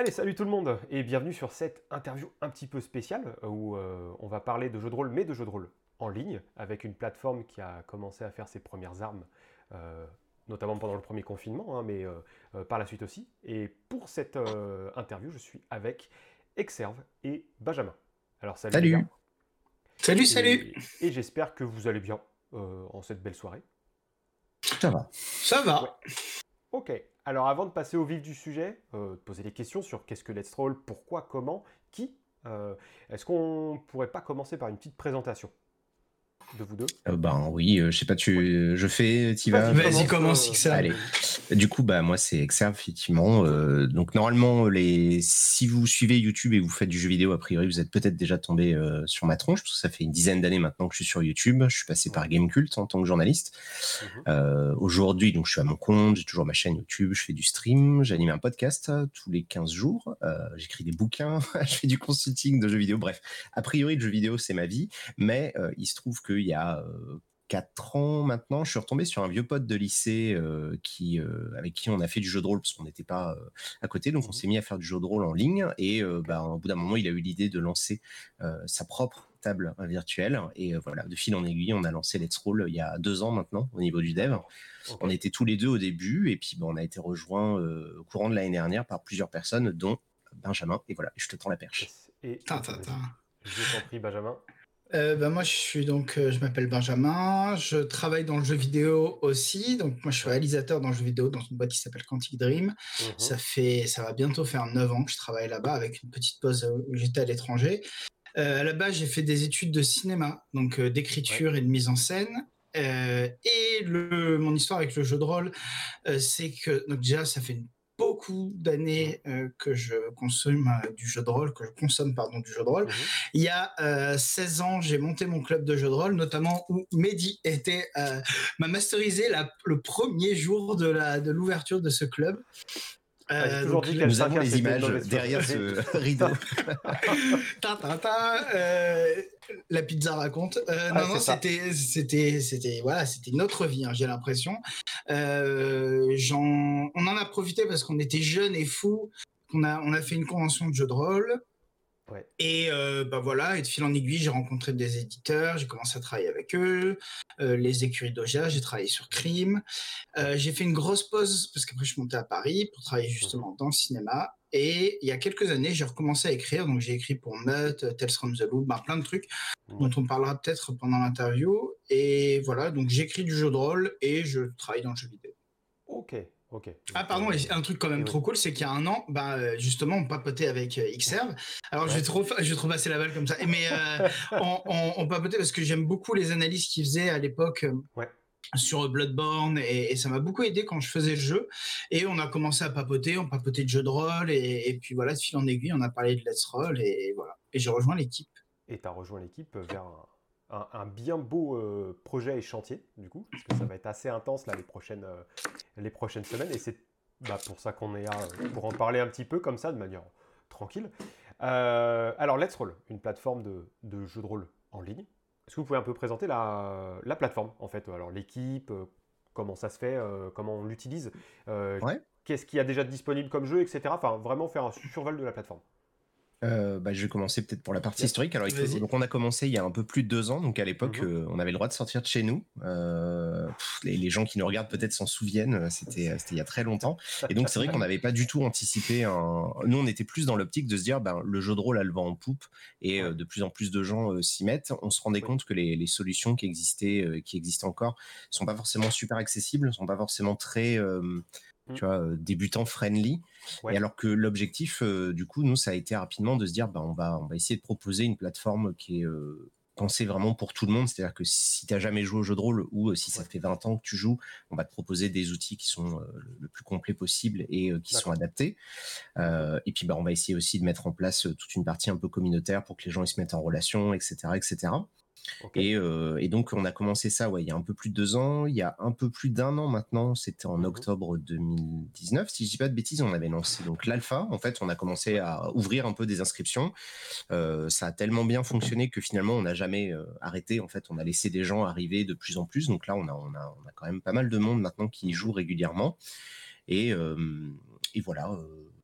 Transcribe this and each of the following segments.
Allez, salut tout le monde et bienvenue sur cette interview un petit peu spéciale où euh, on va parler de jeux de rôle, mais de jeux de rôle en ligne, avec une plateforme qui a commencé à faire ses premières armes, euh, notamment pendant le premier confinement, hein, mais euh, par la suite aussi. Et pour cette interview, je suis avec Exerve et Benjamin. Alors salut. Salut. Salut, salut. Et, j'espère que vous allez bien en cette belle soirée. Ça va. Ça va. Ok. Alors avant de passer au vif du sujet, euh, poser des questions sur qu'est-ce que Let's Roll, pourquoi, comment, qui, euh, est-ce qu'on pourrait pas commencer par une petite présentation? De vous deux euh, Ben oui, je sais pas, tu, je fais, tu vas. Vas-y, commence, ça. Allez. Du coup, bah moi c'est Exerve effectivement. Euh, donc normalement, les, si vous suivez YouTube et vous faites du jeu vidéo, a priori, vous êtes peut-être déjà tombé euh, sur ma tronche parce que ça fait une dizaine d'années maintenant que je suis sur YouTube. Je suis passé par Gamecult en tant que journaliste. Mhm. Euh, aujourd'hui, donc je suis à mon compte, j'ai toujours ma chaîne YouTube, je fais du stream, j'anime un podcast tous les 15 jours, j'écris des bouquins, je fais du consulting de jeux vidéo. Bref, a priori, le jeu vidéo c'est ma vie, mais il se trouve qu'il y a 4 ans maintenant, je suis retombé sur un vieux pote de lycée euh, qui, euh, avec qui on a fait du jeu de rôle parce qu'on n'était pas euh, à côté. Donc on mmh s'est mis à faire du jeu de rôle en ligne et bah, au bout d'un moment, il a eu l'idée de lancer sa propre table virtuelle. Et voilà, de fil en aiguille, on a lancé Let's Roll il y a deux ans maintenant au niveau du dev. On était tous les deux au début et puis bah, on a été rejoint au courant de l'année dernière par plusieurs personnes, dont Benjamin. Et voilà, je te tends la perche. Et, je t'en prie, Benjamin. Euh, bah, moi, je suis donc, euh, je m'appelle Benjamin. Je travaille dans le jeu vidéo aussi. Donc, moi, je suis réalisateur dans le jeu vidéo dans une boîte qui s'appelle Quantic Dream. Mmh ça fait, ça va bientôt faire 9 ans que je travaille là-bas avec une petite pause où j'étais à l'étranger. Euh, à la base, j'ai fait des études de cinéma, donc d'écriture et de mise en scène. et le, mon histoire avec le jeu de rôle, c'est que donc déjà, ça fait une beaucoup d'années euh, que je consomme euh, du jeu de rôle, que je consomme pardon du jeu de rôle. Mmh Il y a 16 euh, ans, j'ai monté mon club de jeu de rôle, notamment où Mehdi était m'a masterisé la, le premier jour de la de l'ouverture de ce club. Euh, toujours dit nous avons les images derrière ce rideau. euh, la pizza raconte. Euh, non, non, c'était, c'était, c'était, voilà, c'était notre vie. Hein, j'ai l'impression. Euh, on en a profité parce qu'on était jeunes et fous. On a, on a fait une convention de jeux de rôle. Et euh, bah voilà, et de fil en aiguille, j'ai rencontré des éditeurs, j'ai commencé à travailler avec eux, euh, les écuries d'Oja, j'ai travaillé sur Crime. Euh, j'ai fait une grosse pause parce qu'après je suis monté à Paris pour travailler justement dans le cinéma. Et il y a quelques années, j'ai recommencé à écrire. Donc j'ai écrit pour Mutt, Tales from the Loop, bah, plein de trucs dont on parlera peut-être pendant l'interview. Et voilà, donc j'écris du jeu de rôle et je travaille dans le jeu vidéo. Ok, Ah pardon, un truc quand même trop cool, c'est qu'il y a un an, bah euh, justement, on papotait avec euh, Xserve. Alors je vais trop, je vais trop passer la balle comme ça. Mais euh, on, papotait parce que j'aime beaucoup les analyses qu'il faisait à l'époque. Sur Bloodborne et, ça m'a beaucoup aidé quand je faisais le jeu et on a commencé à papoter, on papotait de jeux de rôle et, puis voilà de fil en aiguille on a parlé de Let's Roll et, voilà et j'ai rejoint l'équipe. Et tu as rejoint l'équipe vers un, bien beau euh, projet et chantier, du coup, parce que ça va être assez intense là, les, prochaines, euh, les prochaines semaines. Et c'est bah, pour ça qu'on est là, euh, pour en parler un petit peu comme ça, de manière tranquille. alors, Let's Roll, une plateforme de, de jeux de rôle en ligne. Est-ce que vous pouvez un peu présenter la, la plateforme, en fait Alors, l'équipe, comment ça se fait, comment on l'utilise, qu'est-ce qu'il y a déjà disponible comme jeu, etc. Enfin, vraiment faire un survol de la plateforme. Euh, bah, je vais commencer peut-être pour la partie historique. Alors, donc, on a commencé il y a un peu plus de deux ans. Donc, à l'époque, mhm. euh, on avait le droit de sortir de chez nous. Euh, les, gens qui nous regardent peut-être s'en souviennent. C'était il y a très longtemps. Et donc, c'est vrai qu'on n'avait pas du tout anticipé. Nous, on était plus dans l'optique de se dire, ben, le jeu de rôle a le vent en poupe et de plus en plus de gens s'y mettent. On se rendait compte que les, les solutions qui existaient, qui existent encore, sont pas forcément super accessibles, sont pas forcément très Mmh. tu vois, débutant friendly. Et alors que l'objectif, du coup, nous, ça a été rapidement de se dire, bah, on va, on va essayer de proposer une plateforme qui est pensée vraiment pour tout le monde. C'est-à-dire que si tu n'as jamais joué au jeu de rôle ou si ça fait 20 ans que tu joues, on va te proposer des outils qui sont le plus complets possible et qui sont adaptés. et puis, bah, on va essayer aussi de mettre en place toute une partie un peu communautaire pour que les gens ils se mettent en relation, etc., etc. Euh, et, donc, on a commencé ça ouais, il y a un peu plus de deux ans. Il y a un peu plus d'un an maintenant, c'était en mmh octobre 2019. Si je dis pas de bêtises, on avait lancé donc l'alpha. En fait, on a commencé à ouvrir un peu des inscriptions. Euh, ça a tellement bien fonctionné que finalement, on n'a jamais euh, arrêté. En fait, on a laissé des gens arriver de plus en plus. Donc là, on a, on a, on a quand même pas mal de monde maintenant qui joue régulièrement. Et, et voilà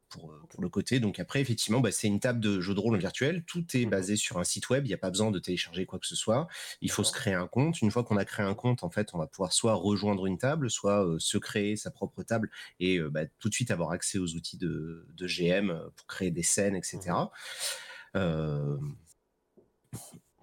pour, le côté. Donc après, effectivement, bah, c'est une table de jeu de rôle virtuel. Tout est mmh basé sur un site web. Il n'y a pas besoin de télécharger quoi que ce soit. Il faut se créer un compte. Une fois qu'on a créé un compte, en fait, on va pouvoir soit rejoindre une table, soit se créer sa propre table et bah, tout de suite avoir accès aux outils de, GM pour créer des scènes, etc.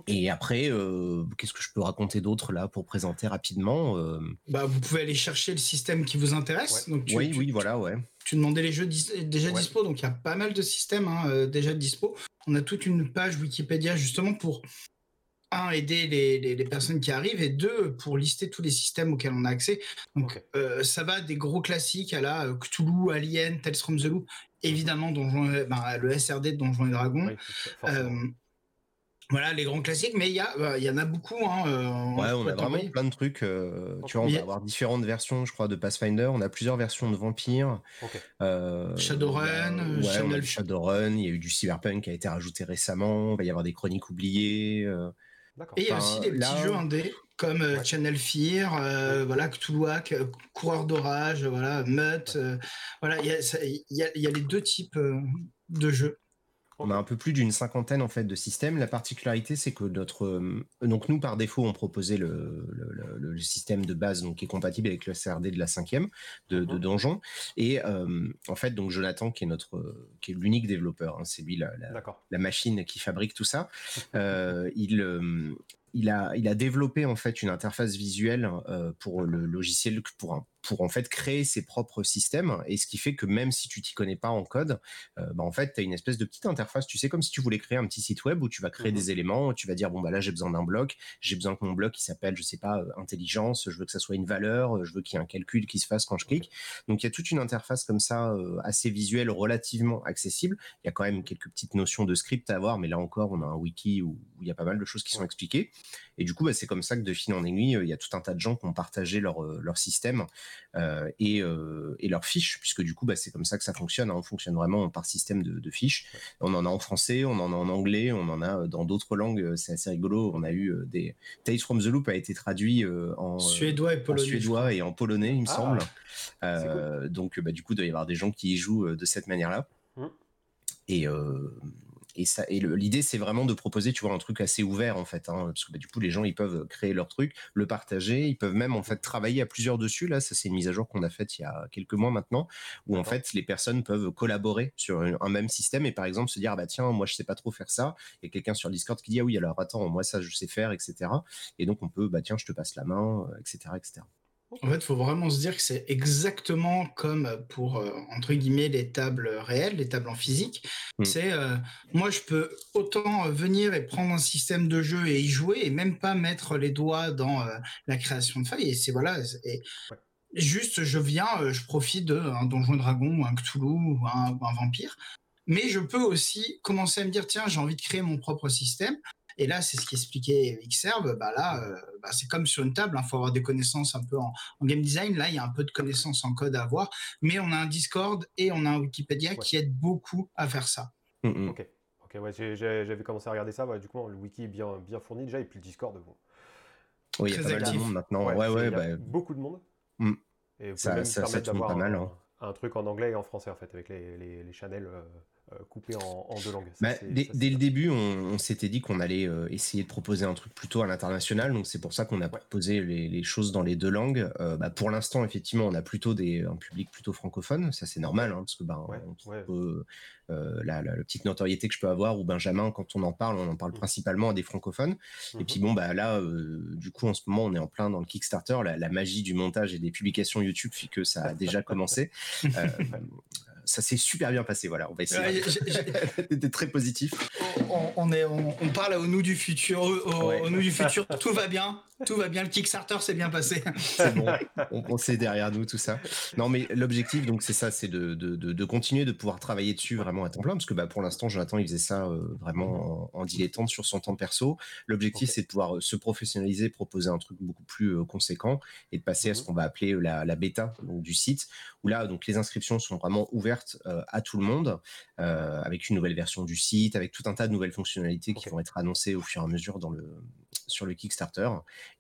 Et après, euh, qu'est-ce que je peux raconter d'autre là pour présenter rapidement euh? bah, Vous pouvez aller chercher le système qui vous intéresse. Donc oui, oui, voilà, ouais. Tu demandais les jeux déjà dispo, donc il y a pas mal de systèmes hein, euh, déjà dispo. On a toute une page Wikipédia justement pour un, aider les, les, personnes qui arrivent et deux, pour lister tous les systèmes auxquels on a accès. Donc ça va des gros classiques à la Cthulhu, Alien, Tales from the Loop, évidemment Donjon, ben, le SRD de Donjons et Dragons. Voilà les grands classiques, mais il y, bah, y en a beaucoup. Hein, euh, ouais, on a vraiment plein de trucs. Euh, tu vois, on va avoir différentes versions, je crois, de Pathfinder. On a plusieurs versions de Vampire. Euh, Shadowrun, ouais, Shadowrun. Il y a eu du Cyberpunk qui a été rajouté récemment. Il va y avoir des chroniques oubliées. Et il y a aussi des petits jeux indés comme Channel Fear, voilà, Cthulhuac, Coureur d'orage, voilà, Mutt. voilà, il y, y a, les deux types de jeux. On a un peu plus d'une cinquantaine en fait de systèmes. La particularité, c'est que notre euh, donc nous par défaut, on proposait le, système de base donc qui est compatible avec le CRD de la cinquième de, de mhm. donjon. Et euh, en fait, donc Jonathan qui est notre qui est l'unique développeur, hein, c'est lui la, la, machine qui fabrique tout ça. Euh, il il a, il a développé en fait une interface visuelle pour le logiciel, pour un pour en fait créer ses propres systèmes. Et ce qui fait que même si tu t'y connais pas en code, euh, bah, en fait tu as une espèce de petite interface, tu sais comme si tu voulais créer un petit site web où tu vas créer mmh des éléments, tu vas dire bon bah là j'ai besoin d'un bloc, j'ai besoin que mon bloc il s'appelle je sais pas euh, intelligence, je veux que ça soit une valeur, euh, je veux qu'il y ait un calcul qui se fasse quand je clique. Donc il y a toute une interface comme ça assez visuelle relativement accessible. Il y a quand même quelques petites notions de script à avoir mais là encore on a un wiki où, il y a pas mal de choses qui sont expliquées. Et du coup bah, c'est comme ça que de fil en aiguille il y a tout un tas de gens qui ont partagé leur leur système et, euh, et, leurs fiches, puisque du coup, bah, c'est comme ça que ça fonctionne. Hein. On fonctionne vraiment par système de, fiches. On en a en français, on en a en anglais, on en a dans d'autres langues. C'est assez rigolo. On a eu euh, des Tales from the Loop a été traduit en suédois et polonais, en suédois et en polonais, il me ah, semble. donc, bah, du coup, il doit y avoir des gens qui y jouent de cette manière-là. Mmh. Et, et ça et l'idée c'est vraiment de proposer tu vois un truc assez ouvert en fait hein, parce que bah, du coup les gens ils peuvent créer leur truc le partager ils peuvent même en fait travailler à plusieurs dessus. Là ça c'est une mise à jour qu'on a faite il y a quelques mois maintenant où en fait les personnes peuvent collaborer sur un, même système et par exemple se dire ah bah tiens moi je sais pas trop faire ça. Et quelqu'un sur Discord qui dit ah oui alors attends moi ça je sais faire etc et donc on peut bah tiens je te passe la main etc etc en fait, il faut vraiment se dire que c'est exactement comme pour, euh, entre guillemets, les tables réelles, les tables en physique. Mm. C'est, euh, moi, je peux autant venir et prendre un système de jeu et y jouer et même pas mettre les doigts dans euh, la création de failles. Et c'est voilà. Et Juste, je viens, je profite d'un donjon dragon ou un Cthulhu ou un, ou un vampire. Mais je peux aussi commencer à me dire, tiens, j'ai envie de créer mon propre système. Et là, c'est ce qu'expliquait Xerb. Bah là, euh, bah c'est comme sur une table. Il hein, faut avoir des connaissances un peu en, game design. Là, il y a un peu de connaissances en code à avoir. Mais on a un Discord et on a un Wikipédia qui aide beaucoup à faire ça. Mm, mm. Ok. Ok, ouais, j'avais commencé à regarder ça. du coup, le wiki est bien, bien fourni déjà. Et puis le Discord, bon. Oui, il y a pas mal de monde maintenant. Ouais, ouais, bah, beaucoup de monde. Mm. Et vous ça, ça, ça pas mal. Hein. Un, truc en anglais et en français, en fait, avec les, les, les channels. Euh, coupé en, deux langues. Bah, dès, le début, on, s'était dit qu'on allait euh, essayer de proposer un truc plutôt à l'international, donc c'est pour ça qu'on a proposé les, choses dans les deux langues. Euh, bah, pour l'instant, effectivement, on a plutôt des, un public plutôt francophone, ça c'est normal, hein, parce que bah, la, petite notoriété que je peux avoir, ou Benjamin, quand on en parle, on en parle mmh. principalement à des francophones. Et mmh puis bon, bah là, du coup, en ce moment, on est en plein dans le Kickstarter, la, magie du montage et des publications YouTube fait que ça a déjà commencé ça s'est super bien passé. Voilà, on va essayer. C'était très positif. On, est, on, parle au nous du futur. Au, nous du futur, tout va bien. Tout va bien. Le Kickstarter s'est bien passé. C'est bon. On, sait derrière nous tout ça. Non, mais l'objectif, donc, c'est ça, c'est de, de, de, continuer de pouvoir travailler dessus vraiment à temps plein, parce que bah, pour l'instant, Jonathan, il faisait ça euh, vraiment en, dilettante sur son temps perso. L'objectif, c'est de pouvoir euh, se professionnaliser, proposer un truc beaucoup plus euh, conséquent et de passer à ce mhm. qu'on va appeler la, la bêta donc, du site, où là, donc, les inscriptions sont vraiment ouvertes euh, à tout le monde, euh, avec une nouvelle version du site, avec tout un tas de nouvelles fonctionnalités qui vont être annoncées au fur et à mesure dans le, sur le Kickstarter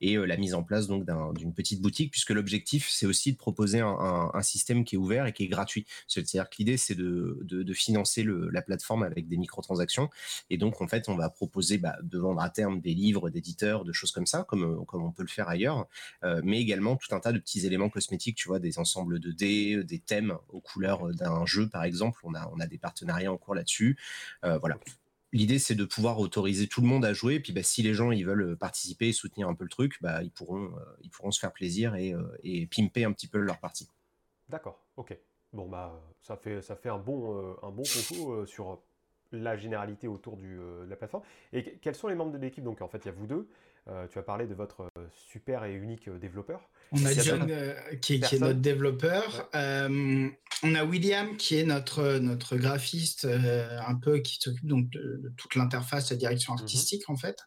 et la mise en place donc d'une petite boutique, puisque l'objectif c'est aussi de proposer un, système qui est ouvert et qui est gratuit. C'est-à-dire que l'idée c'est de, financer la plateforme avec des microtransactions et donc en fait on va proposer bah, de vendre à terme des livres d'éditeurs, de choses comme ça, comme comme on peut le faire ailleurs, mais également tout un tas de petits éléments cosmétiques, tu vois, des ensembles de dés, des thèmes aux couleurs d'un jeu par exemple. On a on a des partenariats en cours là-dessus. voilà l'idée c'est de pouvoir autoriser tout le monde à jouer. Et puis bah, si les gens ils veulent participer et soutenir un peu le truc, bah, ils pourront euh, ils pourront se faire plaisir et, euh, et, pimper un petit peu leur partie. D'accord, ok. Bon bah ça fait ça fait un bon euh, un bon sur la généralité autour de la plateforme. Et quels sont les membres de l'équipe? Donc en fait il y a vous deux. Tu as parlé de votre super et unique développeur. On a John qui, qui, est notre développeur. On a William qui est notre notre graphiste euh, un peu qui s'occupe donc de, toute l'interface, la direction mhm. artistique en fait.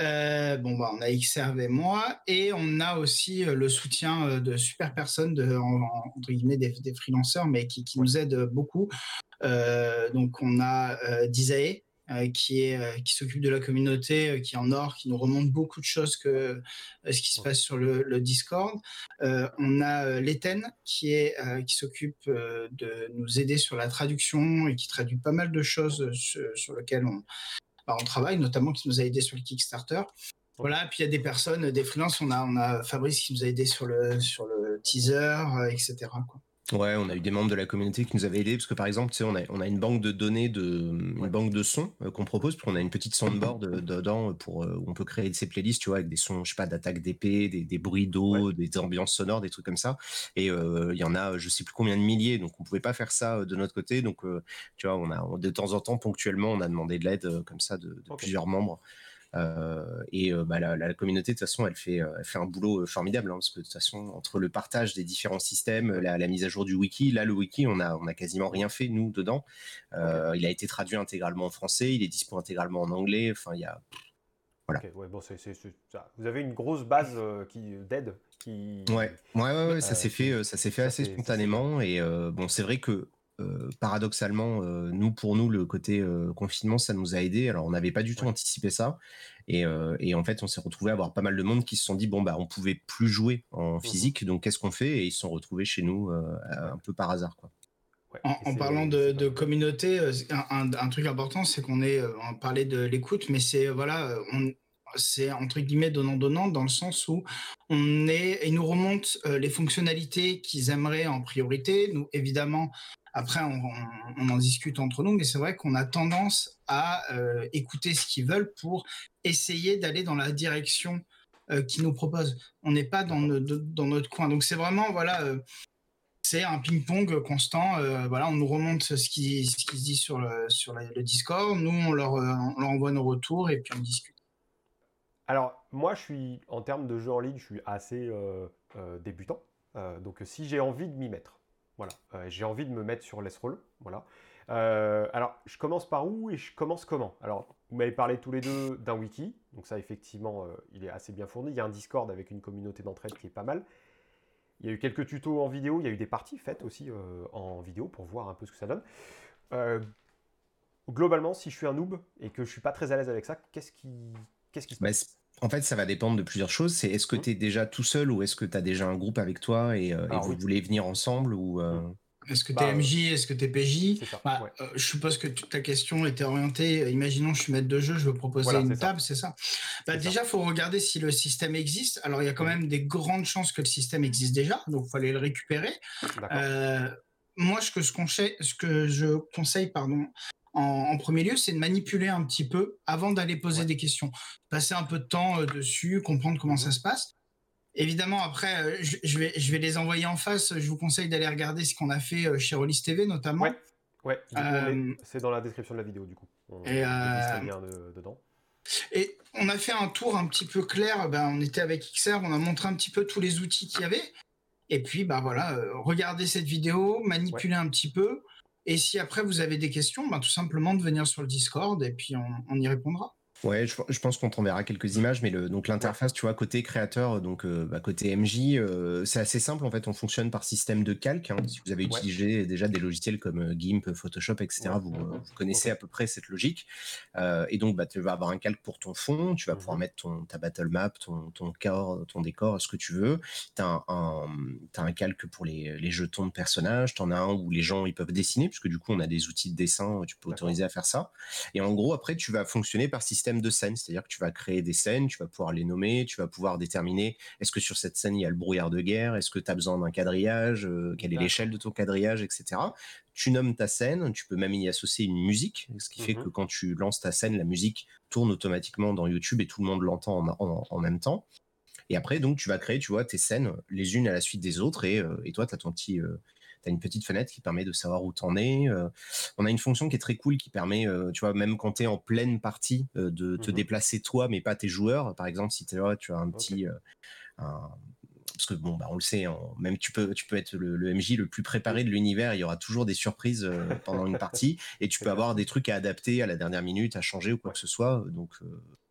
Euh, bon bah on a Xserve et moi et on a aussi euh, le soutien de super personnes de entre guillemets des, des freelanceurs mais qui, nous aident beaucoup. donc on a Disae qui est qui s'occupe de la communauté, qui est en or, qui nous remonte beaucoup de choses que ce qui se passe sur le, Discord. on a Leten qui est qui s'occupe de nous aider sur la traduction et qui traduit pas mal de choses sur, lesquelles on, bah, on travaille, notamment qui nous a aidé sur le Kickstarter. Voilà, puis il y a des personnes, des freelances, on a, on a Fabrice qui nous a aidé sur le, sur le teaser, etc. Quoi. Ouais, on a eu des membres de la communauté qui nous avaient aidés parce que par exemple, tu sais, on a, on a une banque de données de une banque de sons euh, qu'on propose, puis on a une petite soundboard euh, dedans pour euh, où on peut créer ces playlists, tu vois, avec des sons, je sais pas, d'attaque d'épée, des, des, bruits d'eau, des ambiances sonores, des trucs comme ça. Et il y en a, je sais plus combien de milliers, donc on pouvait pas faire ça de notre côté. Donc, tu vois, on a de temps en temps, ponctuellement, on a demandé de l'aide comme ça de, de plusieurs membres. Euh, et euh, bah, la, communauté, de toute façon, elle fait, euh, elle fait un boulot formidable, hein, parce que de toute façon, entre le partage des différents systèmes, la, mise à jour du wiki, là, le wiki, on a, on a quasiment rien fait, nous, dedans. Il a été traduit intégralement en français, il est dispo intégralement en anglais, enfin, il y a... Voilà. ouais, bon, Vous avez une grosse base qui d'aide qui. Ouais, ouais, ouais, ça s'est fait, ça s'est fait assez spontanément et bon, c'est vrai que euh, paradoxalement, euh, nous, pour nous, le côté euh, confinement, ça nous a aidé. Alors, on n'avait pas du tout anticipé ça. Et, en fait, on s'est retrouvé à avoir pas mal de monde qui se sont dit, bon, bah, on pouvait plus jouer en mmh physique, donc qu'est-ce qu'on fait? Et ils se sont retrouvés chez nous un peu par hasard. Quoi. en, parlant de, communauté, un, truc important, c'est qu'on est, on parlait de l'écoute, mais c'est, voilà, c'est entre guillemets donnant-donnant dans le sens où on est, et nous remonte les fonctionnalités qu'ils aimeraient en priorité. Nous, évidemment, après, on, en discute entre nous, mais c'est vrai qu'on a tendance à euh, écouter ce qu'ils veulent pour essayer d'aller dans la direction euh, qu'ils nous proposent. On n'est pas dans, notre coin. Donc c'est vraiment, voilà, euh, c'est un ping-pong constant. voilà, on nous remonte ce qui, se dit sur le, sur le Discord. Nous, on leur, on leur envoie nos retours et puis on discute. Alors, moi, je suis, en termes de jeu en ligne, je suis assez débutant. donc, si j'ai envie de m'y mettre, voilà, euh, j'ai envie de me mettre sur l'Esroll. Voilà. Euh, alors, je commence par où et je commence comment? Alors, vous m'avez parlé tous les deux d'un wiki, donc ça, effectivement, euh, il est assez bien fourni. Il y a un Discord avec une communauté d'entraide qui est pas mal. Il y a eu quelques tutos en vidéo, il y a eu des parties faites aussi en vidéo pour voir un peu ce que ça donne. globalement, si je suis un noob et que je suis pas très à l'aise avec ça, qu'est-ce qui, qu'est-ce qui se passe? En fait, ça va dépendre de plusieurs choses. C'est est-ce que mmh. tu es déjà tout seul ou est-ce que tu as déjà un groupe avec toi et, euh, vous voulez venir ensemble ou euh? mmh. Est-ce que tu es MJ Est-ce que tu es PJ bah, euh, Je suppose que ta question était orientée. Imaginons, je suis maître de jeu, je veux proposer une table, c'est ça bah, Déjà, il faut regarder si le système existe. Alors, il y a quand mmh. même des grandes chances que le système existe déjà, donc il faut aller le récupérer. moi, ce que, je conseille, ce que je conseille pardon, en, premier lieu, c'est de manipuler un petit peu avant d'aller poser des questions. Passer un peu de temps euh, dessus, comprendre comment ça mhm. se passe. Évidemment, après, euh, je, vais, je vais les envoyer en face. Je vous conseille d'aller regarder ce qu'on a fait euh, chez Rollis TV, notamment. Ouais, c'est dans la description de la vidéo, du coup. On et, dedans. Et on a fait un tour un petit peu clair. Ben, on était avec XR, on a montré un petit peu tous les outils qu'il y avait. Et puis, bah voilà, regardez cette vidéo, manipuler un petit peu. Et si après vous avez des questions, ben, tout simplement de venir sur le Discord et puis on, y répondra. Ouais, je, pense qu'on t'enverra quelques images, mais le, donc l'interface, tu vois, côté créateur, donc euh, bah, côté MJ, euh, c'est assez simple en fait. On fonctionne par système de calque. Hein. Si vous avez utilisé déjà des logiciels comme euh, GIMP, Photoshop, etc., vous, connaissez à peu près cette logique. et donc, bah, tu vas avoir un calque pour ton fond. Tu vas pouvoir mhm. mettre ton, ta battle map, ton, ton corps, ton décor, ce que tu veux. Tu as un, un, calque pour les, les, jetons de personnages. Tu en as un où les gens ils peuvent dessiner, puisque du coup, on a des outils de dessin. Tu peux autoriser à faire ça. Et en gros, après, tu vas fonctionner par système de scène, c'est-à-dire que tu vas créer des scènes, tu vas pouvoir les nommer, tu vas pouvoir déterminer est-ce que sur cette scène il y a le brouillard de guerre, est-ce que tu as besoin d'un quadrillage, euh, quelle est l'échelle de ton quadrillage, etc. Tu nommes ta scène, tu peux même y associer une musique, ce qui fait mmh que quand tu lances ta scène, la musique tourne automatiquement dans YouTube et tout le monde l'entend en, même temps. Et après, donc, tu vas créer, tu vois, tes scènes les unes à la suite des autres et, euh, et toi, tu as ton petit, euh, tu as une petite fenêtre qui permet de savoir où t'en es. Euh. on a une fonction qui est très cool qui permet, euh, tu vois, même quand tu es en pleine partie, euh, de te mmh déplacer toi, mais pas tes joueurs. Par exemple, si tu tu as un petit. parce que bon, bah, on le sait, hein, même tu peux, tu peux être le, MJ le plus préparé de l'univers, il y aura toujours des surprises pendant une partie, et tu peux avoir des trucs à adapter à la dernière minute, à changer ou quoi que ce soit. Donc,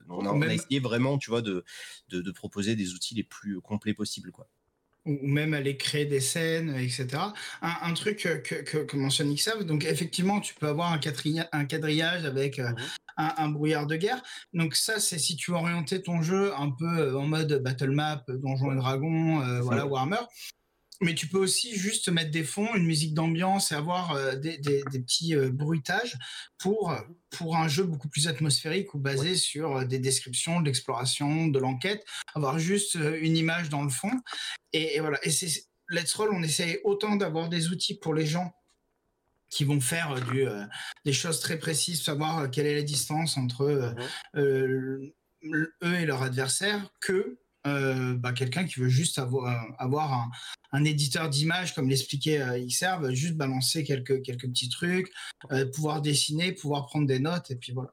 on a, essayé vraiment, tu vois, de, de, de, proposer des outils les plus complets possibles, quoi ou même aller créer des scènes, etc. Un, truc que, que, mentionne XAV, donc effectivement, tu peux avoir un, un quadrillage avec euh, un, brouillard de guerre. Donc ça, c'est si tu orientais ton jeu un peu euh, en mode battle map, donjon et dragon, euh, voilà, Warhammer mais tu peux aussi juste mettre des fonds, une musique d'ambiance et avoir euh, des, petits euh, bruitages pour, pour un jeu beaucoup plus atmosphérique ou basé sur euh, des descriptions, de l'exploration, de l'enquête, avoir juste une image dans le fond. Et, voilà. Et c'est Let's Roll, on essaye autant d'avoir des outils pour les gens qui vont faire du, des choses très précises, savoir quelle est la distance entre eux et leur adversaire, que euh, bah, quelqu'un qui veut juste avoir, avoir un, éditeur d'image, comme l'expliquait euh, Xserve, juste balancer quelques, quelques petits trucs, euh, pouvoir dessiner, pouvoir prendre des notes, et puis voilà.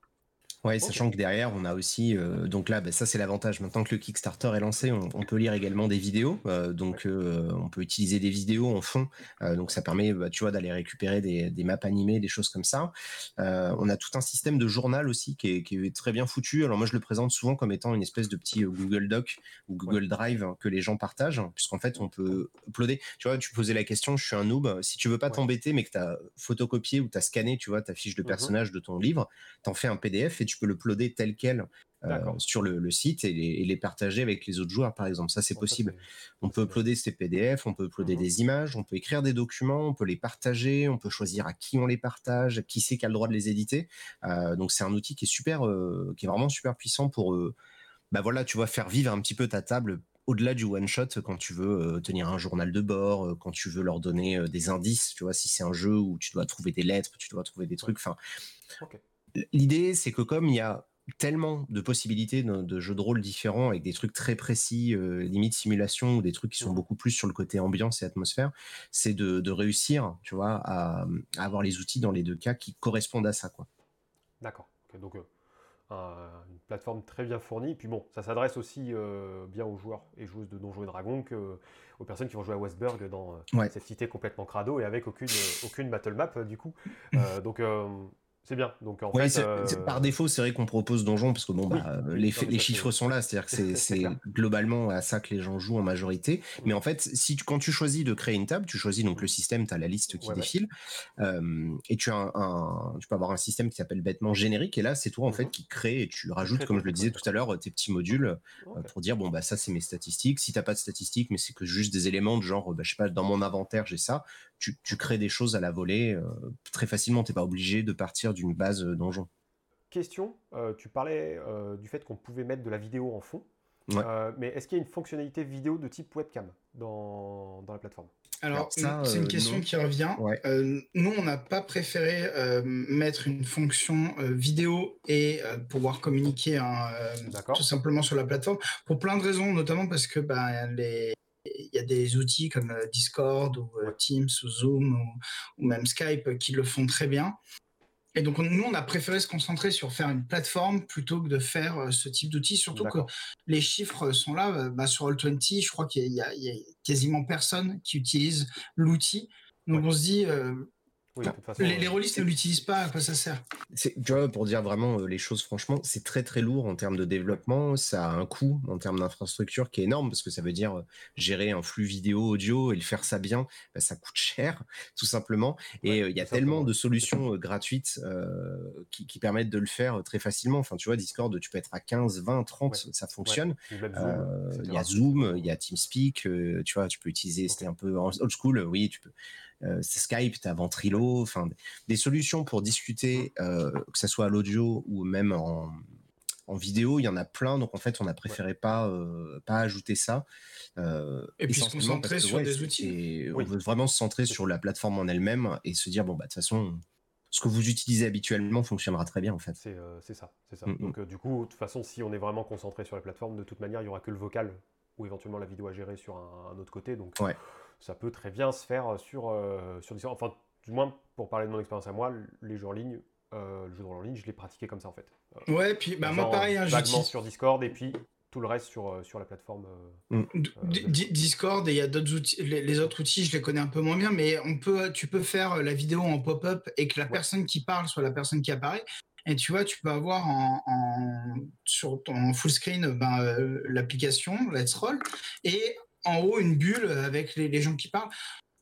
Ouais, sachant que derrière, on a aussi, euh, donc là, bah, ça c'est l'avantage. Maintenant que le Kickstarter est lancé, on, peut lire également des vidéos. Euh, donc, euh, on peut utiliser des vidéos en fond. donc, ça permet, bah, tu vois, d'aller récupérer des, maps animées, des choses comme ça. on a tout un système de journal aussi qui est, très bien foutu. Alors, moi, je le présente souvent comme étant une espèce de petit Google Doc ou Google Drive que les gens partagent, puisqu'en fait, on peut uploader. Tu vois, tu posais la question, je suis un noob. Si tu veux pas t'embêter, mais que tu as photocopié ou tu as scanné, tu vois, ta fiche de mmh personnage de ton livre, t'en fais un PDF et tu tu peux le uploader tel quel euh, sur le, site et les, partager avec les autres joueurs, par exemple. Ça, c'est possible. on peut uploader ces PDF, on peut uploader mmh des images, on peut écrire des documents, on peut les partager, on peut choisir à qui on les partage, qui c'est qui a le droit de les éditer. Euh, donc, c'est un outil qui est super, euh, qui est vraiment super puissant pour, bah voilà, tu vois, faire vivre un petit peu ta table au-delà du one shot quand tu veux tenir un journal de bord, quand tu veux leur donner des indices, tu vois, si c'est un jeu où tu dois trouver des lettres, tu dois trouver des trucs. Enfin, L'idée, c'est que comme il y a tellement de possibilités de, jeux de rôle différents avec des trucs très précis, euh, limite simulation ou des trucs qui sont beaucoup plus sur le côté ambiance et atmosphère, c'est de, réussir, tu vois, à, avoir les outils dans les deux cas qui correspondent à ça, quoi. D'accord. donc euh, une plateforme très bien fournie. Puis bon, ça s'adresse aussi euh, bien aux joueurs et joueuses de Donjons et Dragons que aux personnes qui vont jouer à Westburg dans cette cité complètement crado et avec aucune aucune battle map du coup. donc c'est bien. Donc en fait, euh, par défaut, c'est vrai qu'on propose donjon parce que bon, bah, les, les chiffres sont là, c'est-à-dire que c'est globalement à ça que les gens jouent en majorité. Mais en fait, si tu, quand tu choisis de créer une table, tu choisis donc le système, tu as la liste qui défile, euh, et tu as un, tu peux avoir un système qui s'appelle bêtement générique, et là, c'est toi en fait mhm. qui crée et tu rajoutes, comme je le disais tout à l'heure, tes petits modules euh, pour dire bon bah ça c'est mes statistiques. Si t'as pas de statistiques, mais c'est que juste des éléments de genre, bah, je sais pas, dans mon inventaire j'ai ça, tu, crées des choses à la volée euh, très facilement. Tu n'es pas obligé de partir d'une base euh, donjon. Question, euh, tu parlais du fait qu'on pouvait mettre de la vidéo en fond. mais est-ce qu'il y a une fonctionnalité vidéo de type webcam dans, la plateforme? Alors, c'est une question qui revient. nous, on n'a pas préféré mettre une fonction vidéo et pouvoir communiquer tout simplement sur la plateforme pour plein de raisons, notamment parce que ben, les, il y a des outils comme euh, Discord ou euh, Teams ou Zoom ou, même Skype qui le font très bien. Et donc, nous, on a préféré se concentrer sur faire une plateforme plutôt que de faire euh, ce type d'outils, surtout que les chiffres sont là. Bah, sur All20, je crois qu'il y, a quasiment personne qui utilise l'outil. Donc, on se dit, les, les rôlistes ne l'utilisent pas, à quoi ça sert? Tu vois, pour dire vraiment euh, les choses franchement, c'est très très lourd en termes de développement, ça a un coût en termes d'infrastructure qui est énorme, parce que ça veut dire euh, gérer un flux vidéo, audio et le faire ça bien, bah, ça coûte cher, tout simplement. Et euh, il y a tellement de solutions gratuites qui, permettent de le faire très facilement. Enfin, tu vois, Discord, tu peux être à 15, 20, 30, ça fonctionne. Il y a Zoom, il y a TeamSpeak, tu vois, tu peux utiliser, c'était un peu old school, oui, tu peux Skype, tu as Ventrilo, enfin des solutions pour discuter, euh, que ce soit à l'audio ou même en, vidéo, il y en a plein. Donc en fait, on a préféré pas euh, pas ajouter ça. et puis se concentrer sur des outils. On veut vraiment se centrer sur la plateforme en elle-même et se dire bon bah de toute façon ce que vous utilisez habituellement fonctionnera très bien en fait. C'est ça, c'est ça. Mm, mm. Donc du coup, de toute façon, si on est vraiment concentré sur la plateforme, de toute manière, il y aura que le vocal ou éventuellement la vidéo à gérer sur un, autre côté. Donc ouais ça peut très bien se faire sur, euh, sur différents. Enfin, du moins, pour parler de mon expérience à moi, les jeux en ligne, euh, le jeu en ligne, je l'ai pratiqué comme ça en fait. Euh, ouais, puis bah, moi pareil, un vaguement sur Discord et puis tout le reste sur, sur la plateforme. Mm. Discord et il y a d'autres outils. Les, autres outils, je les connais un peu moins bien, mais on peut, tu peux faire la vidéo en pop-up et que la personne qui parle soit la personne qui apparaît. Et tu vois, tu peux avoir en, sur ton full screen ben, l'application Let's Roll et en haut une bulle avec les, gens qui parlent.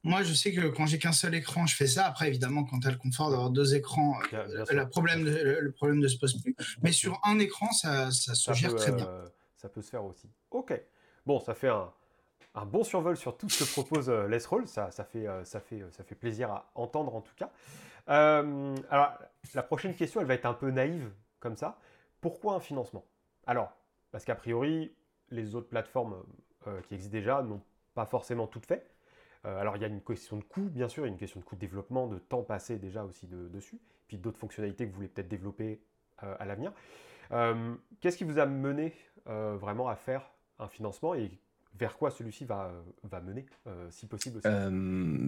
Moi, je sais que quand j'ai qu'un seul écran, je fais ça. Après, évidemment, quand tu as le confort d'avoir deux écrans, le, problème le problème ne se pose plus. Mais sur un écran, ça, se gère très bien. Euh, ça peut se faire aussi. Ok. Bon, ça fait un, bon survol sur tout ce que propose euh, Les Roll. Ça, ça, fait, euh, ça, fait, ça fait plaisir à entendre en tout cas. alors, la prochaine question, elle va être un peu naïve comme ça. Pourquoi un financement? Alors, parce qu'a priori, les autres plateformes euh, qui existent déjà n'ont pas forcément toutes fait. Euh, alors il y a une question de coût, bien sûr, une question de coût de développement, de temps passé déjà aussi dessus, puis d'autres fonctionnalités que vous voulez peut-être développer euh, à l'avenir. Qu'est-ce qui vous a mené vraiment à faire un financement et vers quoi celui-ci va, va mener, si possible aussi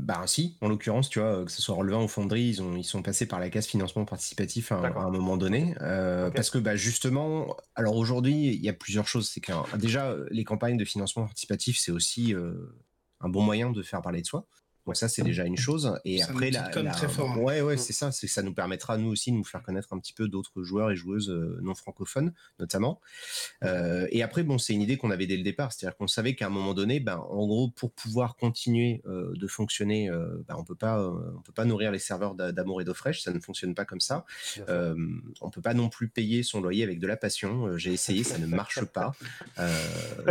Bah si, en l'occurrence, tu vois, que ce soit Relevant ou Fonderie, ils, ont, ils sont passés par la case financement participatif à, un moment donné, parce que bah, justement, alors aujourd'hui, il y a plusieurs choses. C'est que déjà, les campagnes de financement participatif, c'est aussi un bon moyen de faire parler de soi. Donc ça, c'est déjà une chose. Et après, la, Très fort, ouais, ouais, c'est ça. C'est ça nous permettra nous aussi de nous faire connaître un petit peu d'autres joueurs et joueuses euh, non francophones, notamment. Euh, et après, bon, c'est une idée qu'on avait dès le départ, c'est-à-dire qu'on savait qu'à un moment donné, ben, en gros, pour pouvoir continuer euh, de fonctionner, ben, on peut pas, on peut pas nourrir les serveurs d'amour et d'eau fraîche. Ça ne fonctionne pas comme ça. on peut pas non plus payer son loyer avec de la passion. J'ai essayé, ça ne marche pas.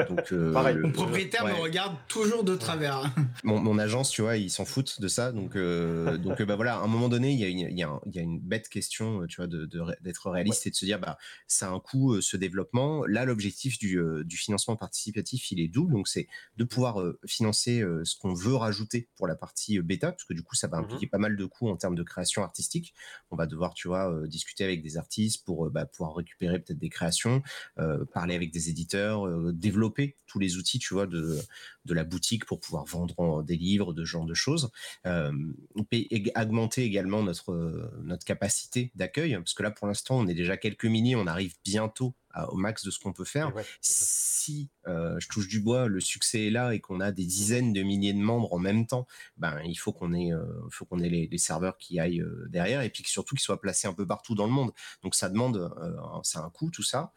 donc, Pareil. Mon propriétaire me regarde toujours de travers. Mon, mon agence, tu vois, ils s'en foutent de ça. Donc, euh, donc bah voilà, à un moment donné, il y a une, il y a il y a une bête question, euh, tu vois, d'être de, réaliste et de se dire, bah, ça a un coût, euh, ce développement. Là, l'objectif du, du, financement participatif, il est double. Donc, c'est de pouvoir financer ce qu'on veut rajouter pour la partie bêta, parce que du coup, ça va mmh impliquer pas mal de coûts en termes de création artistique. On va devoir, tu vois, discuter avec des artistes pour bah, pouvoir récupérer peut-être des créations, parler avec des éditeurs, développer tous les outils, tu vois, de, de la boutique pour pouvoir vendre des livres, de genre de choses. Euh, augmenter également notre, notre capacité d'accueil, parce que là, pour l'instant, on est déjà quelques milliers, on arrive bientôt au max de ce qu'on peut faire. Si euh, je touche du bois, le succès est là et qu'on a des dizaines de milliers de membres en même temps, ben il faut qu'on ait, euh, faut qu'on ait les, serveurs qui aillent euh, derrière et puis surtout qu'ils soient placés un peu partout dans le monde. Donc ça demande, a un coût tout ça.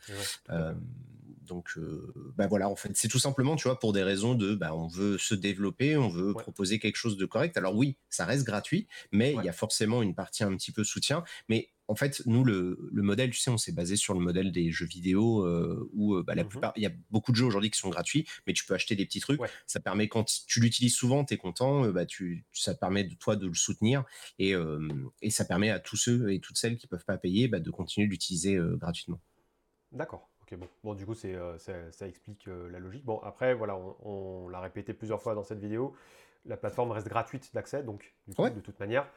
Donc, euh, bah voilà, en fait, c'est tout simplement, tu vois, pour des raisons de, bah, on veut se développer, on veut proposer quelque chose de correct. Alors oui, ça reste gratuit, mais il y a forcément une partie un petit peu soutien. Mais en fait, nous, le, modèle, tu sais, on s'est basé sur le modèle des jeux vidéo euh, où euh, bah, la mmh plupart, il y a beaucoup de jeux aujourd'hui qui sont gratuits, mais tu peux acheter des petits trucs. Ça permet quand tu l'utilises souvent, tu es content, bah, tu, ça permet de toi de le soutenir et, et ça permet à tous ceux et toutes celles qui peuvent pas payer bah, de continuer de l'utiliser gratuitement. D'accord bon. Bon, du coup, c'est, euh, ça, explique euh, la logique. Bon, après, voilà, on, l'a répété plusieurs fois dans cette vidéo, la plateforme reste gratuite d'accès, donc de toute manière,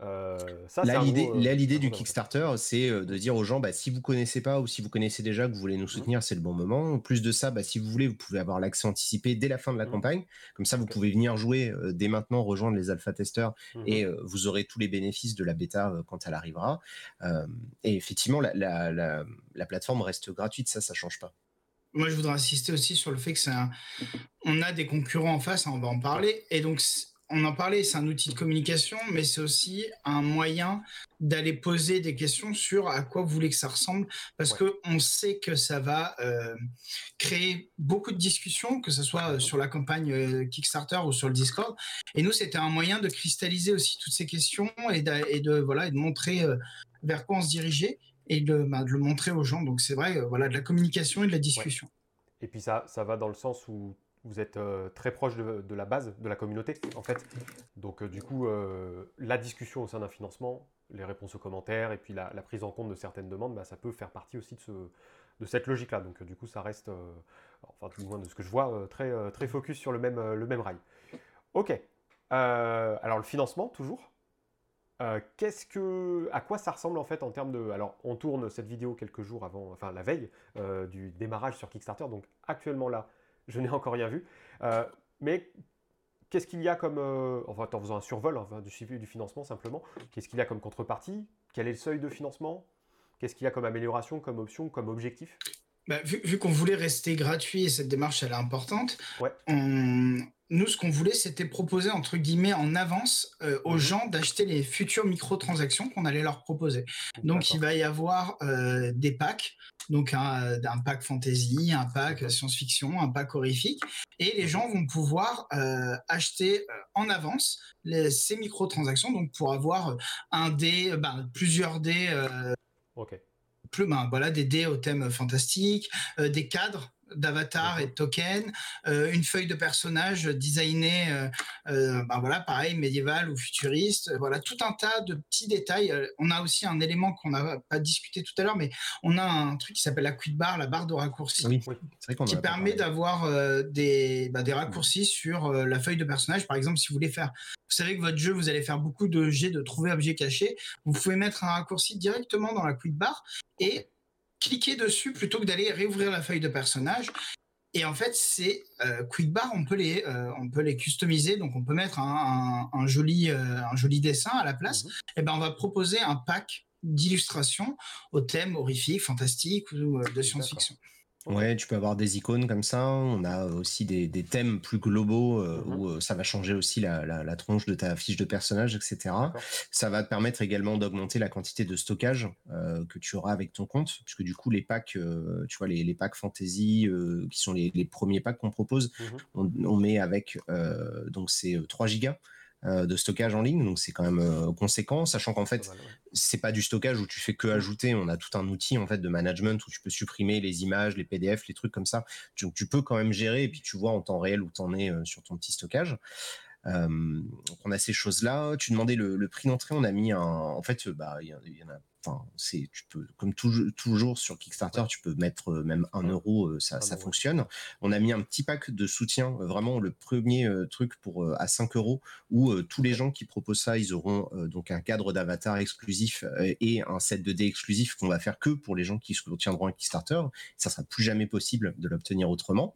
euh, ça, là, l'idée, euh, l'idée du Kickstarter, c'est euh, de dire aux gens, bah, si vous connaissez pas ou si vous connaissez déjà que vous voulez nous mmh. soutenir, c'est le bon moment. Plus de ça, bah, si vous voulez, vous pouvez avoir l'accès anticipé dès la fin de la mmh. campagne. Comme ça, vous pouvez venir jouer dès maintenant, rejoindre les alpha testeurs mmh. et vous aurez tous les bénéfices de la bêta quand elle arrivera. et effectivement, la, la, la, plateforme reste gratuite, ça, ça change pas. Moi, je voudrais insister aussi sur le fait que c'est un... on a des concurrents en face, hein, on va en parler, et donc on en parlait, c'est un outil de communication, mais c'est aussi un moyen d'aller poser des questions sur à quoi vous voulez que ça ressemble, parce qu'on que on sait que ça va euh, créer beaucoup de discussions, que ce soit euh, sur la campagne euh, Kickstarter ou sur le Discord. Et nous, c'était un moyen de cristalliser aussi toutes ces questions et de, voilà, et de montrer vers quoi on se dirigeait et de, bah, de le montrer aux gens. Donc c'est vrai, voilà, de la communication et de la discussion. Et puis ça, ça va dans le sens où vous êtes euh, très proche de, la base de la communauté, en fait. Donc, euh, du coup, euh, la discussion au sein d'un financement, les réponses aux commentaires et puis la, prise en compte de certaines demandes, bah, ça peut faire partie aussi de, ce, de cette logique-là. Donc, du coup, ça reste, enfin, le moins de ce que je vois, très, très focus sur le même, le même rail. Ok. alors, le financement, toujours. qu'est-ce que, à quoi ça ressemble en fait en termes de, alors on tourne cette vidéo quelques jours avant, enfin la veille du démarrage sur Kickstarter, donc actuellement là, je n'ai encore rien vu. Euh, mais qu'est-ce qu'il y a comme, euh, enfin en faisant un survol du suivi du financement simplement, qu'est-ce qu'il y a comme contrepartie? Quel est le seuil de financement? Qu'est-ce qu'il y a comme amélioration, comme option, comme objectif? Bah, vu, qu'on voulait rester gratuit et cette démarche elle est importante, nous ce qu'on voulait c'était proposer entre guillemets en avance euh, aux mhm. gens d'acheter les futures microtransactions qu'on allait leur proposer. Donc il va y avoir des packs donc un, pack fantasy, un pack science-fiction, un pack horrifique, et les gens vont pouvoir euh, acheter euh, en avance les, ces microtransactions, donc pour avoir un dé, ben, plusieurs dés. Euh, plus, ben, voilà, des dés au thème fantastique, des cadres d'avatar et de token, euh, une feuille de personnage designée, euh, ben voilà, pareil, médiéval ou futuriste, voilà, tout un tas de petits détails. On a aussi un élément qu'on n'a pas discuté tout à l'heure, mais on a un truc qui s'appelle la quit bar, la barre de raccourci, qui permet d'avoir des, bah, des raccourcis sur la feuille de personnage. Par exemple, si vous voulez faire, vous savez que votre jeu, vous allez faire beaucoup de jets de trouver objet caché, vous pouvez mettre un raccourci directement dans la quit bar et cliquer dessus plutôt que d'aller réouvrir la feuille de personnage. Et en fait, ces euh, quick bar, on peut les, euh, on peut les customiser. Donc, on peut mettre un, joli, euh, un joli dessin à la place. Mhm. Et ben, on va proposer un pack d'illustrations au thème horrifique, fantastique ou de science-fiction. Ouais, tu peux avoir des icônes comme ça. On a aussi des, thèmes plus globaux euh, mmh où euh, ça va changer aussi la, tronche de ta fiche de personnage, etc. Ça va te permettre également d'augmenter la quantité de stockage euh, que tu auras avec ton compte, puisque du coup les packs, tu vois les, packs fantasy qui sont les, premiers packs qu'on propose, on, on, met avec donc c'est 3 gigas. Euh, de stockage en ligne, donc c'est quand même euh, conséquent, sachant qu'en fait c'est pas du stockage où tu fais que mm. ajouter, on a tout un outil en fait de management où tu peux supprimer les images, les PDF, les trucs comme ça, donc tu peux quand même gérer et puis tu vois en temps réel où t'en es euh, sur ton petit stockage. donc on a ces choses-là. Tu demandais le, prix d'entrée, on a mis un. En fait, bah, il y, en a c'est, tu peux, comme toujours sur Kickstarter, tu peux mettre euh, même un euro, euh, ça, ça fonctionne. On a mis un petit pack de soutien, euh, vraiment le premier truc pour à 5 euros, où tous les gens qui proposent ça, ils auront donc un cadre d'avatar exclusif et un set de dés exclusif qu'on va faire que pour les gens qui soutiendront un Kickstarter. Ça sera plus jamais possible de l'obtenir autrement.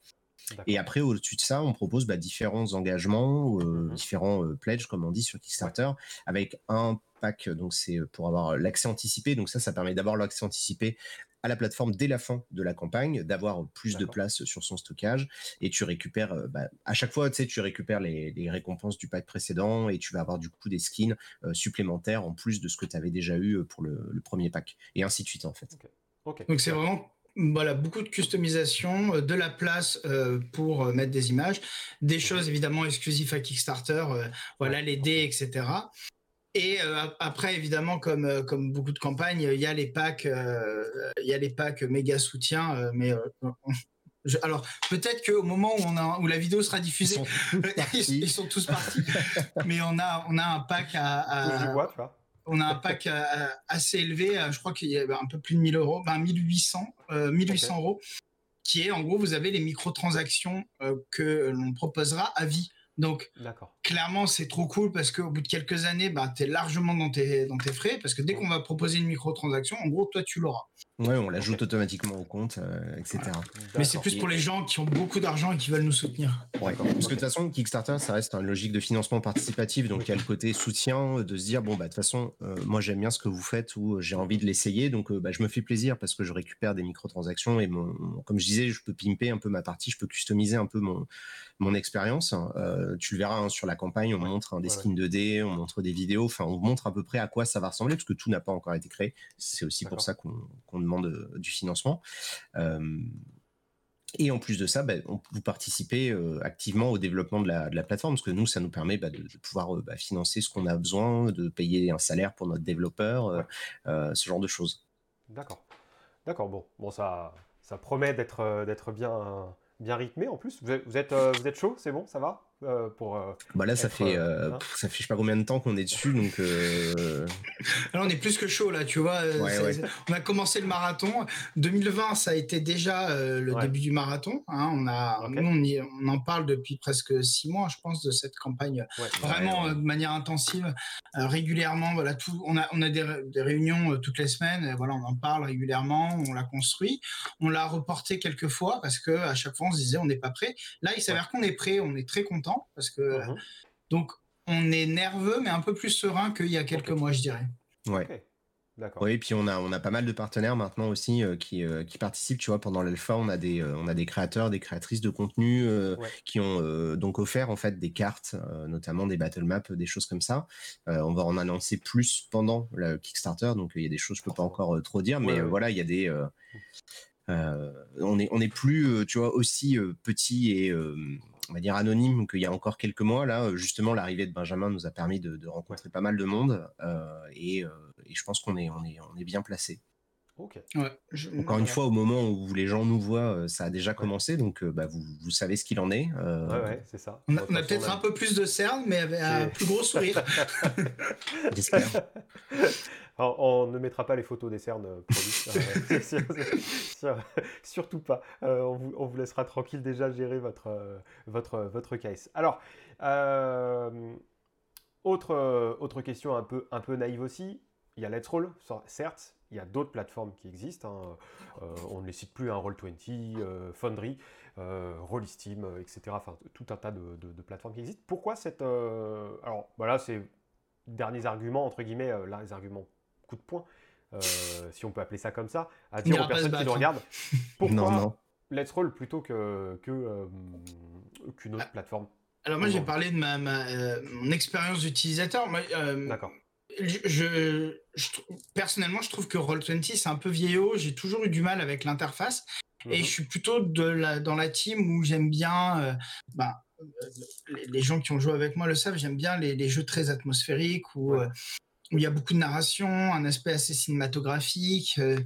Et après, au-dessus de ça, on propose bah, différents engagements, mmh différents pledges, comme on dit sur Kickstarter, avec un pack. Donc, c'est pour avoir l'accès anticipé. Donc, ça, ça permet d'avoir l'accès anticipé à la plateforme dès la fin de la campagne, d'avoir plus de place sur son stockage. Et tu récupères bah, à chaque fois, tu sais, tu récupères les, récompenses du pack précédent et tu vas avoir du coup des skins supplémentaires en plus de ce que tu avais déjà eu pour le, premier pack. Et ainsi de suite en fait. Donc c'est vraiment voilà, beaucoup de customisation, euh, de la place euh, pour euh, mettre des images, des choses évidemment exclusives à Kickstarter, voilà les dés, etc. Et après, évidemment, comme, comme beaucoup de campagnes, il y a les packs, il y a les packs méga soutien, mais alors peut-être qu'au moment où, on a, où la vidéo sera diffusée, ils sont tous partis. mais on a, on a un pack à, à on a un pack euh, assez élevé, euh, je crois qu'il y a un peu plus de 1000 euros, ben 1800, 1800 euros, qui est en gros, vous avez les microtransactions euh, que l'on proposera à vie. Donc, clairement, c'est trop cool parce qu'au bout de quelques années, bah, tu es largement dans tes, dans tes frais parce que dès qu'on va proposer une microtransaction, en gros, toi, tu l'auras. Ouais, on l'ajoute automatiquement au compte, euh, etc. Mais c'est plus pour les gens qui ont beaucoup d'argent et qui veulent nous soutenir. Ouais, parce que de toute façon, Kickstarter, ça reste une logique de financement participatif. Donc, il y a le côté soutien de se dire, bon, bah, de toute façon, euh, moi, j'aime bien ce que vous faites ou j'ai envie de l'essayer. Donc, euh, bah, je me fais plaisir parce que je récupère des microtransactions et mon, comme je disais, je peux pimper un peu ma partie, je peux customiser un peu mon, mon expérience. tu le verras hein, sur la campagne, on montre des skins 2D, on montre des vidéos, enfin on montre à peu près à quoi ça va ressembler parce que tout n'a pas encore été créé. C'est aussi pour ça qu'on demande du financement. Et en plus de ça, bah, vous participez euh, activement au développement de la, plateforme, parce que nous, ça nous permet bah, de, pouvoir euh, bah, financer ce qu'on a besoin, de payer un salaire pour notre développeur, euh, ce genre de choses. D'accord. D'accord, bon, bon ça, ça promet d'être bien, bien rythmé en plus. Vous êtes, vous êtes, vous êtes chaud, c'est bon, ça va? Euh, pour. Euh, bah là, ça fait, euh, hein ça fait je sais pas combien de temps qu'on est dessus, donc. Là, on est plus que chaud là, tu vois. On a commencé le marathon. 2020, ça a été déjà le début du marathon. Hein. On a, on, en parle depuis presque six mois, je pense, de cette campagne, vraiment de manière intensive, régulièrement. Voilà, tout. On a, on a des, des réunions toutes les semaines. voilà, on en parle régulièrement. On l'a construit. On l'a reporté quelques fois parce que à chaque fois, on se disait on n'est pas prêt. Là, il s'avère qu'on est prêt. On est très content parce que donc on est nerveux mais un peu plus serein qu'il y a quelques mois, je dirais. Ouais. D'accord. Oui, puis on a, on a pas mal de partenaires maintenant aussi euh, qui, euh, qui participent. Tu vois, pendant l'alpha, on a des, euh, on a des créateurs, des créatrices de contenu qui ont donc offert en fait des cartes, notamment des battle maps, des choses comme ça. on va en annoncer plus pendant le Kickstarter, donc il y a des choses que je peux pas encore trop dire, mais voilà, il y a des, on est, on est plus, tu vois, aussi petit et on va dire anonyme qu'il y a encore quelques mois. Là, euh, justement, l'arrivée de Benjamin nous a permis de, rencontrer pas mal de monde euh, euh, et, je pense qu'on est, on est, on est bien placé. Encore une fois, au moment où les gens nous voient, ça a déjà commencé, donc bah, vous, vous, savez ce qu'il en est. ouais, c'est ça. On a, peut-être un peu plus de cernes, mais avec un plus gros sourire. J'espère. on ne mettra pas les photos des cernes surtout pas. Euh, on, vous, laissera tranquille déjà gérer votre, euh, votre, votre case. Alors, euh, autre, autre question un peu, un peu naïve aussi. Il y a Let's Roll, certes, il y a d'autres plateformes qui existent. Hein. on ne les cite plus, hein, Roll20, Foundry, Rollisteam, etc. Enfin, tout un tas de, de, plateformes qui existent. Pourquoi cette. alors, voilà, c'est derniers arguments, entre guillemets, là, les arguments coup de poing, euh, si on peut appeler ça comme ça, à dire aux personnes qui nous regardent pourquoi Let's Roll plutôt que euh, qu'une autre ah, plateforme? Alors moi j'ai parlé de ma, euh, mon expérience d'utilisateur. D'accord. Je, personnellement, je trouve que Roll20 c'est un peu vieillot. J'ai toujours eu du mal avec l'interface et mhm. je suis plutôt de la, dans la team où j'aime bien. Bah, les gens qui ont joué avec moi le savent. J'aime bien les, jeux très atmosphériques où où il y a beaucoup de narration, un aspect assez cinématographique. Euh,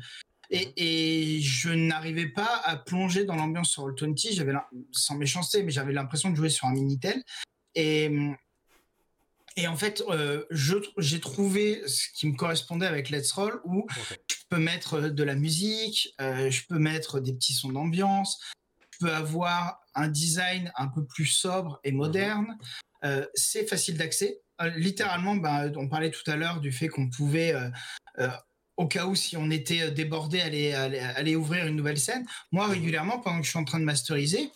et, je n'arrivais pas à plonger dans l'ambiance sur Roll20. J'avais, sans méchanceté, mais j'avais l'impression de jouer sur un Minitel. Et, et en fait, euh, j'ai trouvé ce qui me correspondait avec Let's Roll, où je peux mettre de la musique, euh, je peux mettre des petits sons d'ambiance, je peux avoir un design un peu plus sobre et moderne. c'est facile d'accès. Euh, littéralement, bah, on parlait tout à l'heure du fait qu'on pouvait, euh, euh, au cas où si on était débordé, aller, aller, ouvrir une nouvelle scène. Moi, régulièrement, pendant que je suis en train de masteriser,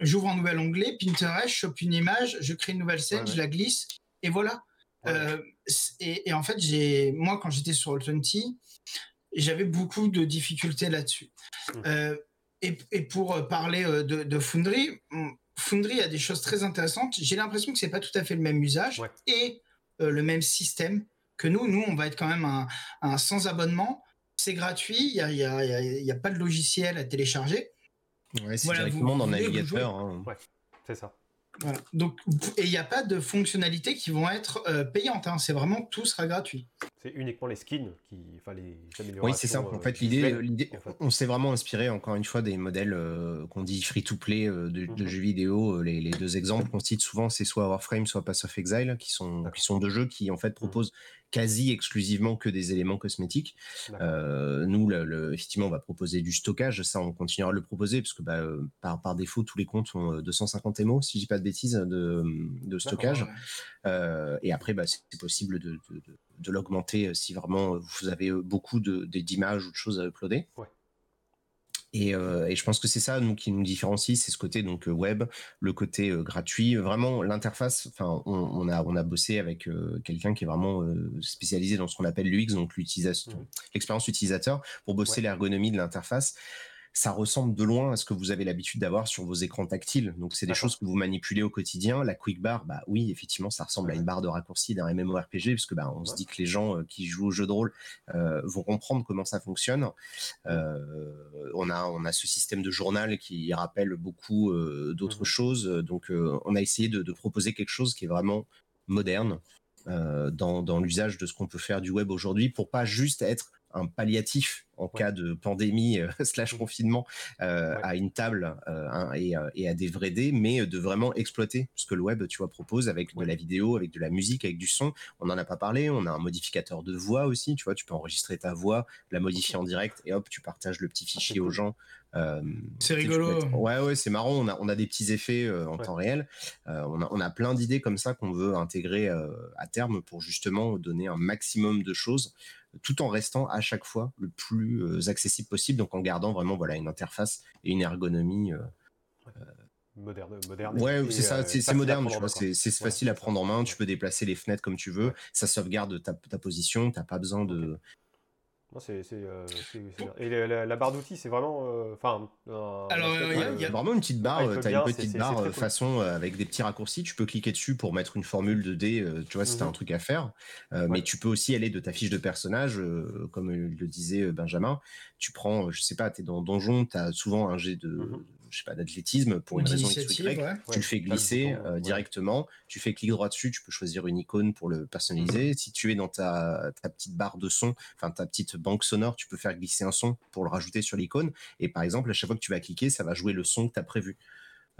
j'ouvre un nouvel onglet, Pinterest, je chope une image, je crée une nouvelle scène, je la glisse, et voilà. et, en fait, j'ai, moi, quand j'étais sur Alt20, j'avais beaucoup de difficultés là-dessus. Mmh. et, pour parler de, de Foundry, Foundry a des choses très intéressantes. J'ai l'impression que c'est pas tout à fait le même usage et euh, le même système que nous. Nous, on va être quand même un, sans abonnement. C'est gratuit. Il n'y a, y a, pas de logiciel à télécharger. Ouais, c'est directement dans le navigateur. Hein. c'est ça. Donc, et il n'y a pas de fonctionnalités qui vont être euh, payantes. Hein. C'est vraiment tout sera gratuit. C'est uniquement les skins qui, enfin les Oui, c'est ça. En fait, euh, l'idée, on s'est vraiment inspiré encore une fois des modèles euh, qu'on dit free to play de, mhm. jeux vidéo. Les, deux exemples qu'on cite souvent, c'est soit Warframe, soit Pass of Exile, qui sont qui sont deux jeux qui en fait mhm. proposent quasi exclusivement que des éléments cosmétiques. Euh, nous, effectivement, on va proposer du stockage. Ça, on continuera à le proposer parce que bah, euh, par, par, défaut, tous les comptes ont 250 euh, MO, si je dis pas de bêtises, de, de stockage. et après, bah, c'est possible de, de, de l'augmenter si vraiment vous avez beaucoup d'images ou de choses à uploader. Ouais. Euh, et, je pense que c'est ça nous qui nous différencie, c'est ce côté donc euh, web, le côté euh, gratuit, vraiment l'interface. Enfin, on, a on a bossé avec quelqu'un qui est vraiment spécialisé dans ce qu'on appelle l'UX, donc l'utilisation, mmh. l'expérience utilisateur, pour bosser l'ergonomie de l'interface. Ça ressemble de loin à ce que vous avez l'habitude d'avoir sur vos écrans tactiles. Donc c'est des choses que vous manipulez au quotidien. La quick bar, bah oui, effectivement, ça ressemble à une barre de raccourci d'un MMORPG, parce que bah, on se dit que les gens qui jouent au jeu de rôle vont comprendre comment ça fonctionne. on a on a ce système de journal qui rappelle beaucoup d'autres mmh choses. Donc on a essayé de, de proposer quelque chose qui est vraiment moderne euh, dans, dans l'usage de ce qu'on peut faire du web aujourd'hui pour pas juste être un palliatif en cas de pandémie euh, slash mmh. confinement euh, à une table et, et, à des vrais dés, mais de vraiment exploiter ce que le web, tu vois, propose avec de la vidéo, avec de la musique, avec du son. On n'en a pas parlé. On a un modificateur de voix aussi. Tu vois, tu peux enregistrer ta voix, la modifier en direct et hop, tu partages le petit ah, fichier aux gens euh, c'est rigolo. Ouais, ouais, c'est marrant. On a, on a des petits effets euh, en temps réel. Euh, on, a, on a plein d'idées comme ça qu'on veut intégrer à terme pour justement donner un maximum de choses tout en restant à chaque fois le plus accessible possible, donc en gardant vraiment voilà une interface et une ergonomie moderne. moderne ouais, c'est ça, c'est moderne, tu vois, c'est facile à prendre en main, tu peux déplacer les fenêtres comme tu veux, ça sauvegarde ta, ta position, t'as pas besoin de, c'est, euh, et la, barre d'outils, c'est vraiment. Euh, enfin. Alors, il y, a vraiment une petite barre. tu as une petite barre façon euh, avec des petits raccourcis. Tu peux cliquer dessus pour mettre une formule de dés. tu vois, si tu as un truc à faire. Mais tu peux aussi aller de ta fiche de personnage, comme le disait Benjamin. Tu prends, je sais pas, tu es dans Donjon, tu as souvent un jet de. Mhm je sais pas, d'athlétisme pour une, raison X ou Y, tu le fais glisser euh, directement, tu fais clic droit dessus, tu peux choisir une icône pour le personnaliser. Mhm. Si tu es dans ta, ta, petite barre de son, enfin ta petite banque sonore, tu peux faire glisser un son pour le rajouter sur l'icône. Et par exemple, à chaque fois que tu vas cliquer, ça va jouer le son que tu as prévu.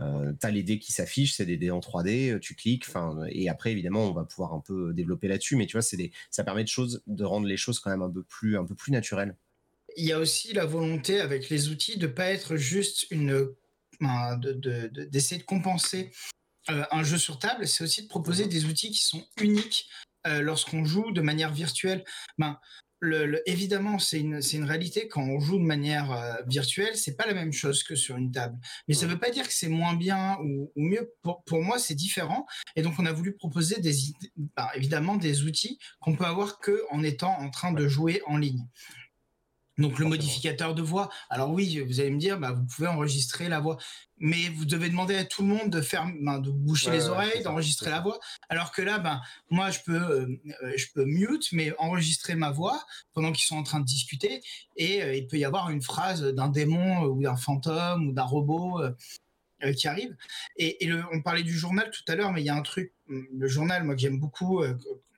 Euh, tu as les dés qui s'affichent, c'est des dés en 3D, euh, tu cliques, enfin, et après évidemment on va pouvoir un peu développer là-dessus, mais tu vois, c'est des, ça permet de choses, de rendre les choses quand même un peu plus, un peu plus naturelles il y a aussi la volonté avec les outils de pas être juste une d'essayer de, compenser euh, un jeu sur table, c'est aussi de proposer mhm. des outils qui sont uniques euh, lorsqu'on joue de manière virtuelle. Ben, le, évidemment, c'est une, une, réalité. Quand on joue de manière euh, virtuelle, c'est pas la même chose que sur une table. Mais ça ne veut pas dire que c'est moins bien ou, mieux. Pour, pour moi, c'est différent. Et donc, on a voulu proposer des, ben, évidemment des outils qu'on peut avoir que en étant en train de jouer en ligne. Donc le modificateur de voix. Alors oui, vous allez me dire, bah, vous pouvez enregistrer la voix, mais vous devez demander à tout le monde de faire, ben, de boucher les oreilles, d'enregistrer la voix. Alors que là, ben, moi, je peux, euh, euh, je peux mute, mais enregistrer ma voix pendant qu'ils sont en train de discuter, et euh, il peut y avoir une phrase d'un démon ou d'un fantôme ou d'un robot. qui arrive. Et, on parlait du journal tout à l'heure, mais il y a un truc, le journal, moi que j'aime beaucoup,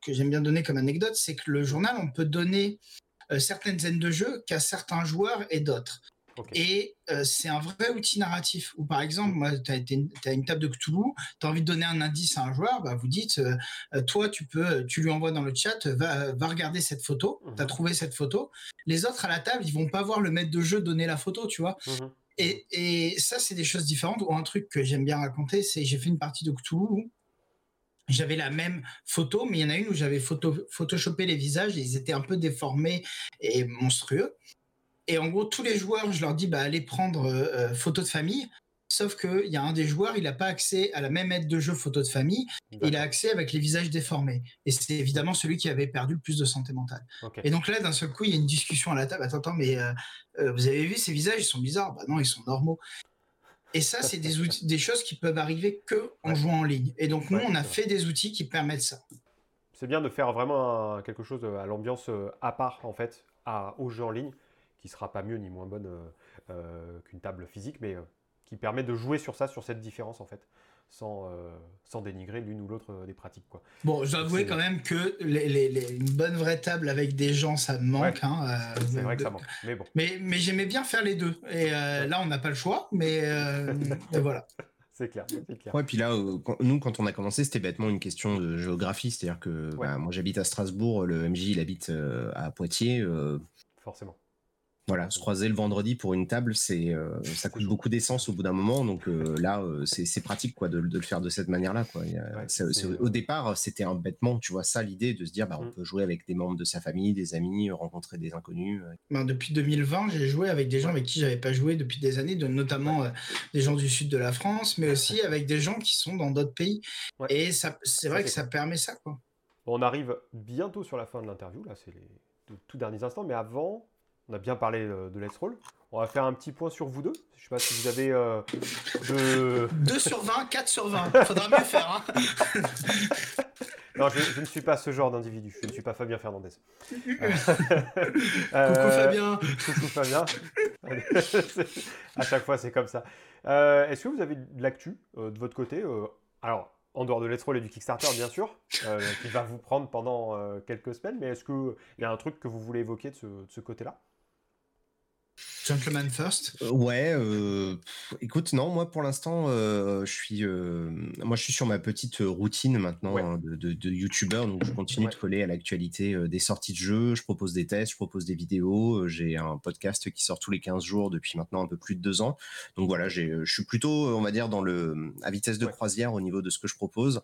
que j'aime bien donner comme anecdote, c'est que le journal, on peut donner euh, certaines aides de jeu qu'à certains joueurs et d'autres. Et euh, c'est un vrai outil narratif où, par exemple, tu as, une table de Cthulhu, tu as envie de donner un indice à un joueur, bah, vous dites, euh, toi, tu peux, tu lui envoies dans le chat, va, va regarder cette photo, tu as mhm. trouvé cette photo. Les autres à la table, ils vont pas voir le maître de jeu donner la photo, tu vois. Mhm. Et, et, ça, c'est des choses différentes. Ou un truc que j'aime bien raconter, c'est j'ai fait une partie de Cthulhu j'avais la même photo, mais il y en a une où j'avais photo, photoshopé les visages et ils étaient un peu déformés et monstrueux. Et en gros, tous les joueurs, je leur dis, bah, allez prendre euh, euh, photo de famille. Sauf qu'il y a un des joueurs, il n'a pas accès à la même aide de jeu photo de famille. Il a accès avec les visages déformés. Et c'est évidemment celui qui avait perdu le plus de santé mentale. Et donc là, d'un seul coup, il y a une discussion à la table. Attends, attends mais euh, vous avez vu ces visages, ils sont bizarres. Bah non, ils sont normaux. Et ça, c'est des, outils, des choses qui peuvent arriver que en jouant en ligne. Et donc, nous, on a fait des outils qui permettent ça. C'est bien de faire vraiment quelque chose à l'ambiance euh, à part, en fait, à, au jeu en ligne, qui sera pas mieux ni moins bonne euh, euh, qu'une table physique, mais qui permet de jouer sur ça, sur cette différence, en fait sans, euh, sans dénigrer l'une ou l'autre des pratiques. Quoi. Bon, j'avoue quand même que les, les, une bonne vraie table avec des gens, ça me manque. Hein, euh, c'est vrai que ça manque. Mais bon. Mais, mais j'aimais bien faire les deux. Et euh, là, on n'a pas le choix, mais voilà. C'est clair, clair. Ouais, puis là, nous, quand on a commencé, c'était bêtement une question de géographie. C'est-à-dire que bah, moi, j'habite à Strasbourg, le MJ, il habite à Poitiers. Forcément. Voilà, se croiser le vendredi pour une table, c'est euh, ça coûte beaucoup d'essence au bout d'un moment, donc euh, là euh, c'est pratique quoi de, le faire de cette manière-là quoi. au départ c'était un bêtement, tu vois ça l'idée de se dire bah on mmh. peut jouer avec des membres de sa famille, des amis, rencontrer des inconnus. Ben, depuis 2020 j'ai joué avec des gens avec qui j'avais pas joué depuis des années, de, notamment des gens du sud de la France, mais aussi avec des gens qui sont dans d'autres pays. Et ça c'est vrai que ça permet ça quoi. on arrive bientôt sur la fin de l'interview là, c'est les tout derniers instants, mais avant on a bien parlé euh, de Let's Roll. on va faire un petit point sur vous deux. Je sais pas si vous avez de... 2 sur 20, 4 sur 20. Faudra mieux faire. Hein. non, je, ne suis pas ce genre d'individu. Je ne suis pas Fabien Fernandez. coucou Fabien. Coucou Fabien. à chaque fois, c'est comme ça. Est-ce que vous avez de l'actu de votre côté Alors, en dehors de Let's Roll et du Kickstarter, bien sûr, euh, qui va vous prendre pendant euh, quelques semaines. Mais est-ce qu'il y a un truc que vous voulez évoquer de ce côté-là? Gentleman First. Euh, Ouais, euh, écoute, non, moi pour l'instant, euh, je suis, moi je suis sur ma petite routine maintenant hein, de, de, YouTuber, donc je continue de coller à l'actualité des sorties de jeux, je propose des tests, je propose des vidéos, j'ai un podcast qui sort tous les 15 jours depuis maintenant un peu plus de deux ans, donc voilà, je suis plutôt, on va dire, dans le, à vitesse de croisière au niveau de ce que je propose,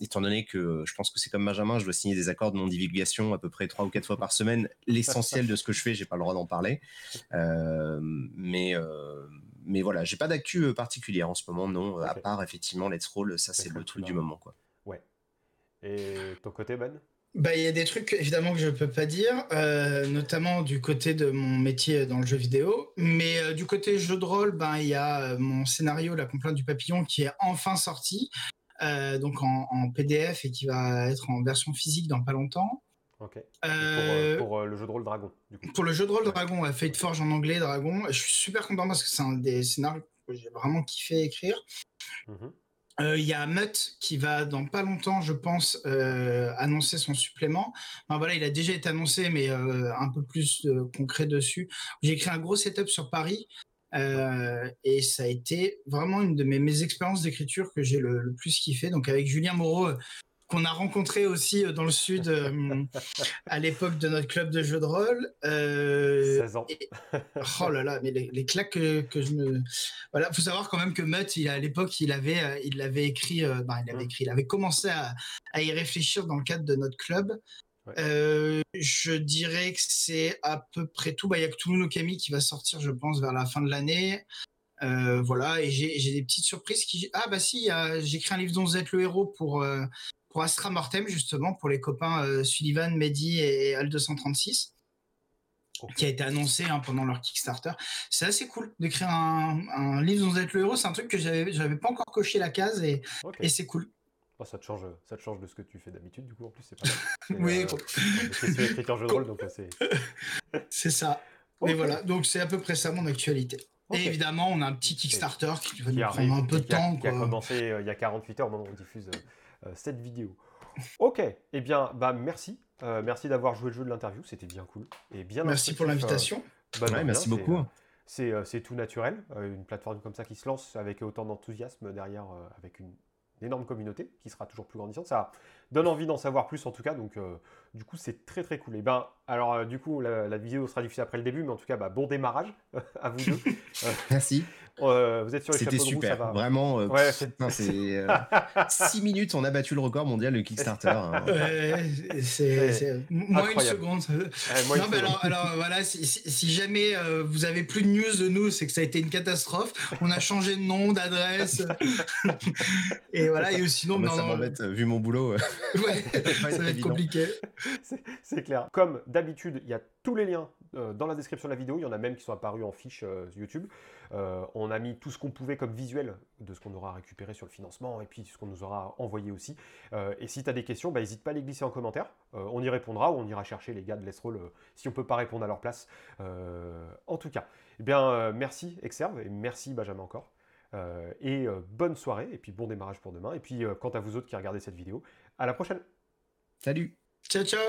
étant donné que je pense que c'est comme Benjamin, je dois signer des accords de non-divulgation à peu près trois ou quatre fois par semaine, l'essentiel de ce que je fais, j'ai pas le droit d'en parler. Euh, mais euh, mais voilà, j'ai pas d'actu euh, particulière en ce moment, non, à part effectivement Let's Roll, ça c'est le truc du moment, quoi. Ouais. Et ton côté, Ben? Bah, il y a des trucs évidemment que je peux pas dire, notamment du côté de mon métier dans le jeu vidéo. Mais du côté jeu de rôle, ben il y a mon scénario La complainte du papillon qui est enfin sorti, donc en, en, PDF et qui va être en version physique dans pas longtemps. Ok. Euh, euh, pour, euh, le jeu de rôle Dragon, du coup. Pour le jeu de rôle Dragon, Fate Forge en anglais, Dragon. Je suis super content parce que c'est un des scénarios que j'ai vraiment kiffé écrire. Mhm. Il y a Mutt qui va dans pas longtemps, je pense, annoncer son supplément. voilà, il a déjà été annoncé, mais un peu plus concret dessus. J'ai écrit un gros setup sur Paris. et ça a été vraiment une de mes, mes expériences d'écriture que j'ai le, le, plus kiffé. Donc avec Julien Moreau, qu'on a rencontré aussi euh, dans le sud euh, à l'époque de notre club de jeux de rôle. 16 euh, ans. oh là là, mais les, claques que, je me. Voilà, faut savoir quand même que Mutt, il, à l'époque, il avait, il l'avait écrit, ben, il avait mmh. écrit, il avait commencé à, y réfléchir dans le cadre de notre club. je dirais que c'est à peu près tout. Bah, il y a que Toulouse Kami qui va sortir, je pense, vers la fin de l'année. voilà, et j'ai des petites surprises qui. Ah, bah si, j'ai écrit un livre dont vous êtes le héros pour, pour Astra Mortem, justement, pour les copains euh, Sullivan, Mehdi et Al 236. qui a été annoncé hein, pendant leur Kickstarter. C'est assez cool d'écrire un, un, livre dont vous êtes le héros. C'est un truc que j'avais, j'avais pas encore coché la case et, et c'est cool. Oh, ça, te change, ça te change de ce que tu fais d'habitude, du coup, en plus, c'est pas Oui, c'est jeu de rôle, donc c'est. c'est ça. Mais voilà, donc c'est à peu près ça mon actualité. Et évidemment, on a un petit Kickstarter qui va nous prendre un peu de temps. Qui a commencé euh, il y a 48 heures au moment où on diffuse euh, euh, cette vidéo. Ok, eh bien, bah merci. Euh, merci d'avoir joué le jeu de l'interview, c'était bien cool. Et bien merci pour l'invitation. Euh, bah, merci beaucoup. C'est tout naturel, une plateforme comme ça qui se lance avec autant d'enthousiasme derrière, avec une énorme communauté qui sera toujours plus grandissante. Ça donne envie d'en savoir plus en tout cas, donc du coup c'est très très cool. Et ben alors du coup la, vidéo sera diffusée après le début, mais en tout cas bah, bon démarrage à vous deux. Merci. Euh, vous êtes sur les C'était super, ça va. vraiment. Euh, ouais, c'est 6 euh, minutes, on a battu le record mondial de Kickstarter. Hein. c'est moins une seconde. non, mais alors, alors, voilà, si, si jamais vous avez plus de news de nous, c'est que ça a été une catastrophe. On a changé de nom, d'adresse. et voilà, et sinon, non, ça m'embête, vu mon boulot. ouais, ça va être compliqué. C'est clair. Comme d'habitude, il y a tous les liens dans la description de la vidéo. Il y en a même qui sont apparus en fiche YouTube. Euh, on a mis tout ce qu'on pouvait comme visuel de ce qu'on aura récupéré sur le financement et puis ce qu'on nous aura envoyé aussi. Euh, et si tu as des questions, bah, n'hésite pas à les glisser en commentaire. Euh, on y répondra ou on ira chercher les gars de Let's Roll si on peut pas répondre à leur place. en tout cas, eh bien, merci Exerve et merci Benjamin encore. et bonne soirée et puis bon démarrage pour demain. Et puis quant à vous autres qui regardez cette vidéo, à la prochaine. Salut. Ciao ciao.